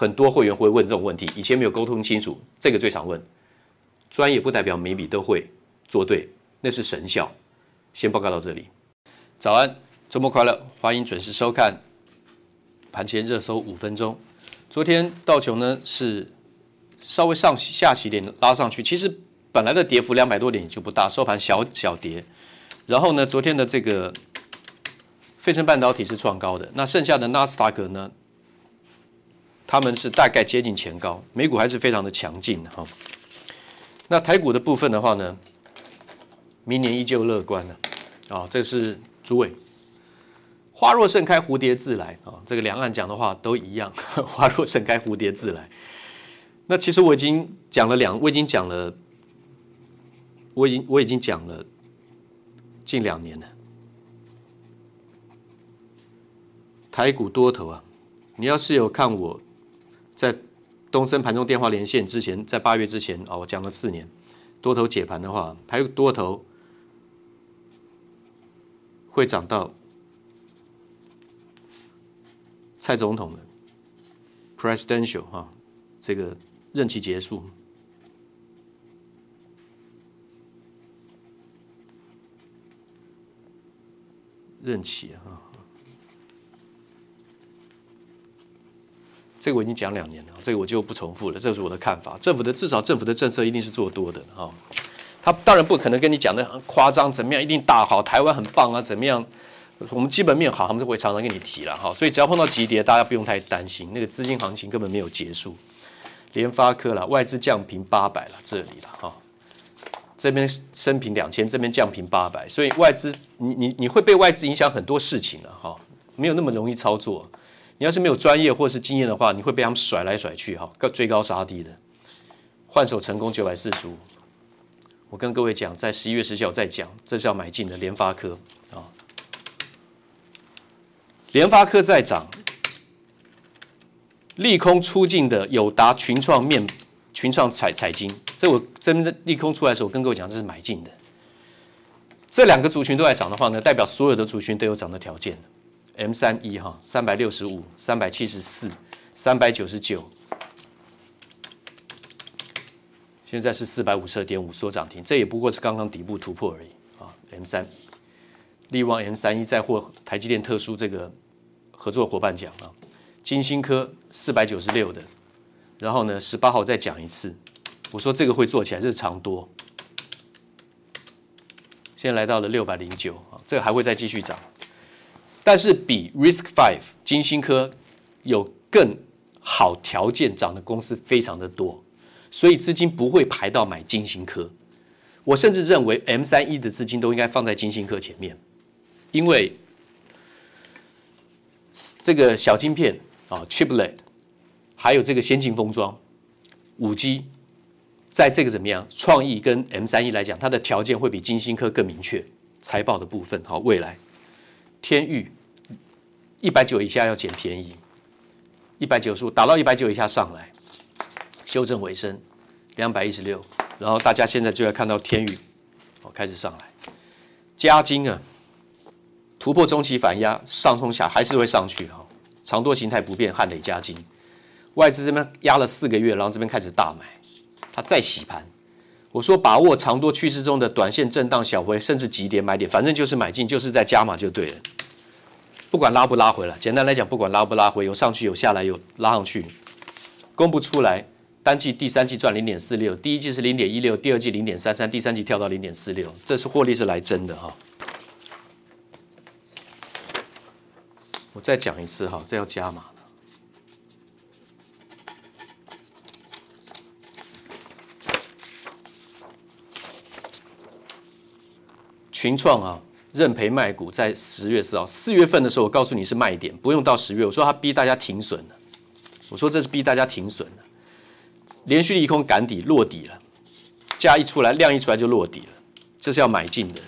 很多会员会问这种问题，以前没有沟通清楚，这个最常问。专业不代表每笔都会做对，那是神效。先报告到这里。早安，周末快乐，欢迎准时收看盘前热搜五分钟。昨天道琼呢是稍微上下起点拉上去，其实本来的跌幅两百多点就不大，收盘小小跌。然后呢，昨天的这个费城半导体是创高的，那剩下的纳斯达克呢？他们是大概接近前高，美股还是非常的强劲的哈。那台股的部分的话呢，明年依旧乐观呢。啊，这是主委，花若盛开，蝴蝶自来啊。这个两岸讲的话都一样，花若盛开，蝴蝶自来。那其实我已经讲了两，我已经讲了，我已经我已经讲了近两年了。台股多头啊，你要是有看我。在东森盘中电话连线之前，在八月之前啊，我讲了四年多头解盘的话，还有多头会涨到蔡总统的 presidential 哈，这个任期结束，任期啊。这个我已经讲两年了，这个我就不重复了。这是我的看法。政府的至少政府的政策一定是做多的哈，他当然不可能跟你讲的很夸张，怎么样一定大好，台湾很棒啊，怎么样？我们基本面好，他们就会常常跟你提了哈。所以只要碰到急跌，大家不用太担心，那个资金行情根本没有结束。联发科了，外资降平八百了，这里了哈，这边升平两千，这边降平八百，所以外资你你你会被外资影响很多事情了哈，没有那么容易操作。你要是没有专业或是经验的话，你会被他们甩来甩去哈，追高杀低的，换手成功九百四十五。我跟各位讲，在十一月十九号再讲，这是要买进的联发科啊。联发科在涨，利空出尽的友达、群创面、群创彩彩晶，这我真的利空出来的时候，我跟各位讲，这是买进的。这两个族群都在涨的话呢，代表所有的族群都有涨的条件。M 三一哈，三百六十五、三百七十四、三百九十九，现在是四百五十二点五，缩涨停，这也不过是刚刚底部突破而已啊。M 三一，力旺 M 三一再获台积电特殊这个合作伙伴奖啊。晶心科四百九十六的，然后呢，十八号再讲一次，我说这个会做起来，这是长多，现在来到了六百零九啊，这个还会再继续涨。但是比 Risk Five 金星科有更好条件涨的公司非常的多，所以资金不会排到买金星科。我甚至认为 M 三一的资金都应该放在金星科前面，因为这个小晶片啊，Chiplet，还有这个先进封装，五 G，在这个怎么样？创意跟 M 三一来讲，它的条件会比金星科更明确。财报的部分，好，未来天域。一百九以下要捡便宜，一百九十五打到一百九以下上来，修正尾声，两百一十六，然后大家现在就要看到天宇，哦，开始上来，加金啊，突破中期反压，上冲下还是会上去哈，长多形态不变，汉磊加金，外资这边压了四个月，然后这边开始大买，它再洗盘，我说把握长多趋势中的短线震荡小回，甚至急跌买点，反正就是买进，就是在加码就对了。不管拉不拉回来，简单来讲，不管拉不拉回，有上去有下来有拉上去，公布出来，单季第三季赚零点四六，第一季是零点一六，第二季零点三三，第三季跳到零点四六，这是获利是来真的哈。我再讲一次哈，这要加码了。群创啊。认赔卖股在十月四号，四月份的时候，我告诉你是卖点，不用到十月。我说他逼大家停损了，我说这是逼大家停损了，连续利空赶底落底了，价一出来，量一出来就落底了，这是要买进的。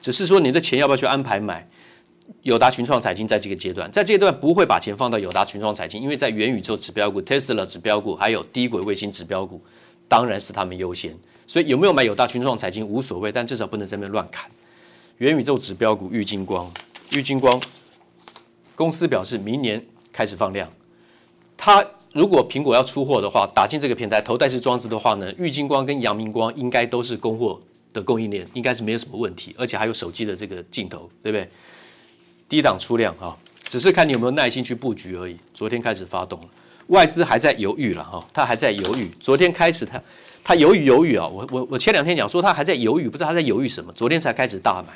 只是说你的钱要不要去安排买？友达群创财经在这个阶段，在这阶段不会把钱放到友达群创财经，因为在元宇宙指标股、Tesla 指标股，还有低轨卫星指标股，当然是他们优先。所以有没有买友达群创财经无所谓，但至少不能在那边乱砍。元宇宙指标股玉晶光，玉晶光公司表示明年开始放量。它如果苹果要出货的话，打进这个平台头戴式装置的话呢，玉晶光跟阳明光应该都是供货的供应链，应该是没有什么问题，而且还有手机的这个镜头，对不对？低档出量哈，只是看你有没有耐心去布局而已。昨天开始发动了，外资还在犹豫了哈，他还在犹豫。昨天开始他他犹豫犹豫啊，我我我前两天讲说他还在犹豫，不知道他在犹豫什么。昨天才开始大买。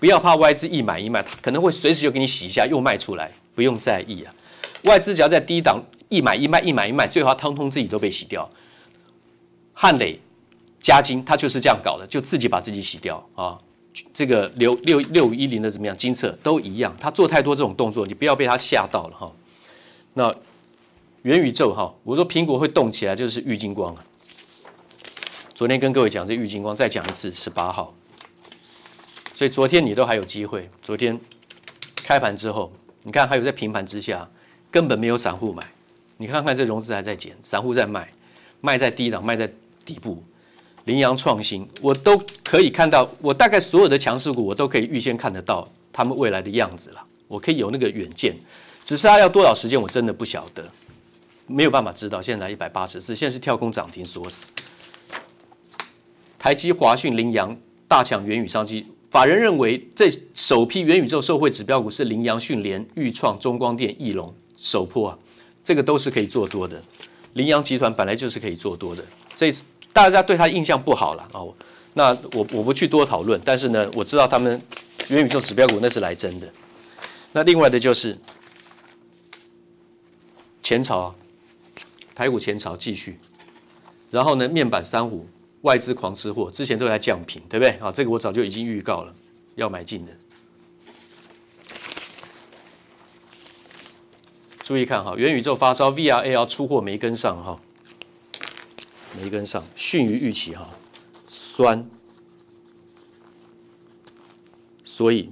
不要怕外资一买一卖，他可能会随时就给你洗一下，又卖出来，不用在意啊。外资只要在低档一买一卖一买一卖，最后通通自己都被洗掉。汉磊、嘉金，他就是这样搞的，就自己把自己洗掉啊。这个六六六五一零的怎么样？金策都一样，他做太多这种动作，你不要被他吓到了哈。那元宇宙哈，我说苹果会动起来，就是郁金光。昨天跟各位讲这郁金光，再讲一次，十八号。所以昨天你都还有机会。昨天开盘之后，你看还有在平盘之下，根本没有散户买。你看看这融资还在减，散户在卖，卖在低档，卖在底部。羚羊创新，我都可以看到，我大概所有的强势股，我都可以预先看得到他们未来的样子了。我可以有那个远见，只是它要多少时间，我真的不晓得，没有办法知道。现在一百八十四，现在是跳空涨停锁死。台积、华讯、羚羊大抢元宇商机。法人认为，这首批元宇宙受惠指标股是羚羊、讯连、钰创、中光电、翼龙、首破啊，这个都是可以做多的。羚羊集团本来就是可以做多的，这次大家对他印象不好了哦。那我我不去多讨论，但是呢，我知道他们元宇宙指标股那是来真的。那另外的就是前朝，台股前朝继续，然后呢，面板三虎。外资狂吃货，之前都在降频，对不对？啊，这个我早就已经预告了，要买进的。注意看哈，元宇宙发烧，VR AR 出货没跟上哈，没跟上，逊于预期哈，酸，所以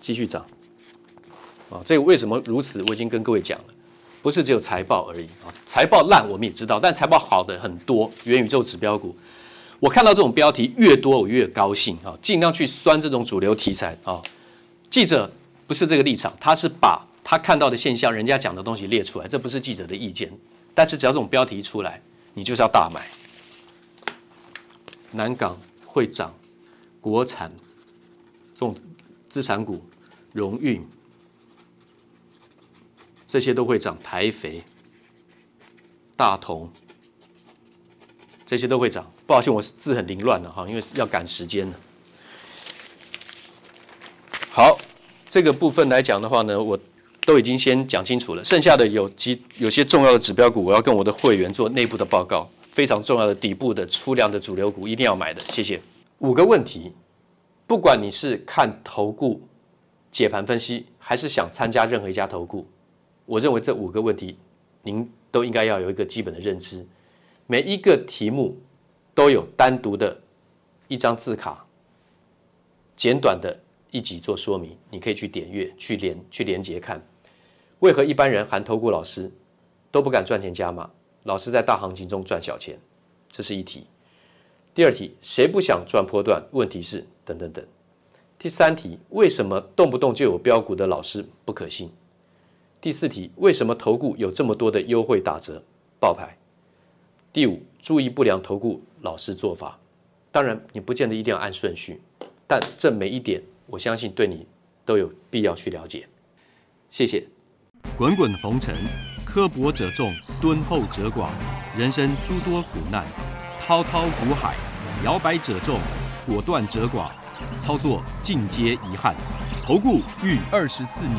继续涨。啊，这个为什么如此？我已经跟各位讲了。不是只有财报而已啊，财报烂我们也知道，但财报好的很多。元宇宙指标股，我看到这种标题越多，我越高兴啊！尽量去酸这种主流题材啊。记者不是这个立场，他是把他看到的现象、人家讲的东西列出来，这不是记者的意见。但是只要这种标题出来，你就是要大买。南港会涨，国产这种资产股，荣运这些都会涨，台肥、大同这些都会涨。不好意思，我字很凌乱了哈，因为要赶时间了。好，这个部分来讲的话呢，我都已经先讲清楚了。剩下的有几有些重要的指标股，我要跟我的会员做内部的报告。非常重要的底部的出量的主流股，一定要买的。谢谢。五个问题，不管你是看投顾解盘分析，还是想参加任何一家投顾，我认为这五个问题，您都应该要有一个基本的认知。每一个题目都有单独的一张字卡，简短的一集做说明，你可以去点阅、去连、去连接看。为何一般人含投顾老师都不敢赚钱加码？老师在大行情中赚小钱，这是一题。第二题，谁不想赚波段？问题是等等等。第三题，为什么动不动就有标股的老师不可信？第四题，为什么投顾有这么多的优惠打折爆牌？第五，注意不良投顾老师做法。当然，你不见得一定要按顺序，但这每一点，我相信对你都有必要去了解。谢谢。滚滚红尘。刻薄者众，敦厚者寡；人生诸多苦难，滔滔苦海，摇摆者众，果断者寡。操作尽皆遗憾。投顾逾二十四年，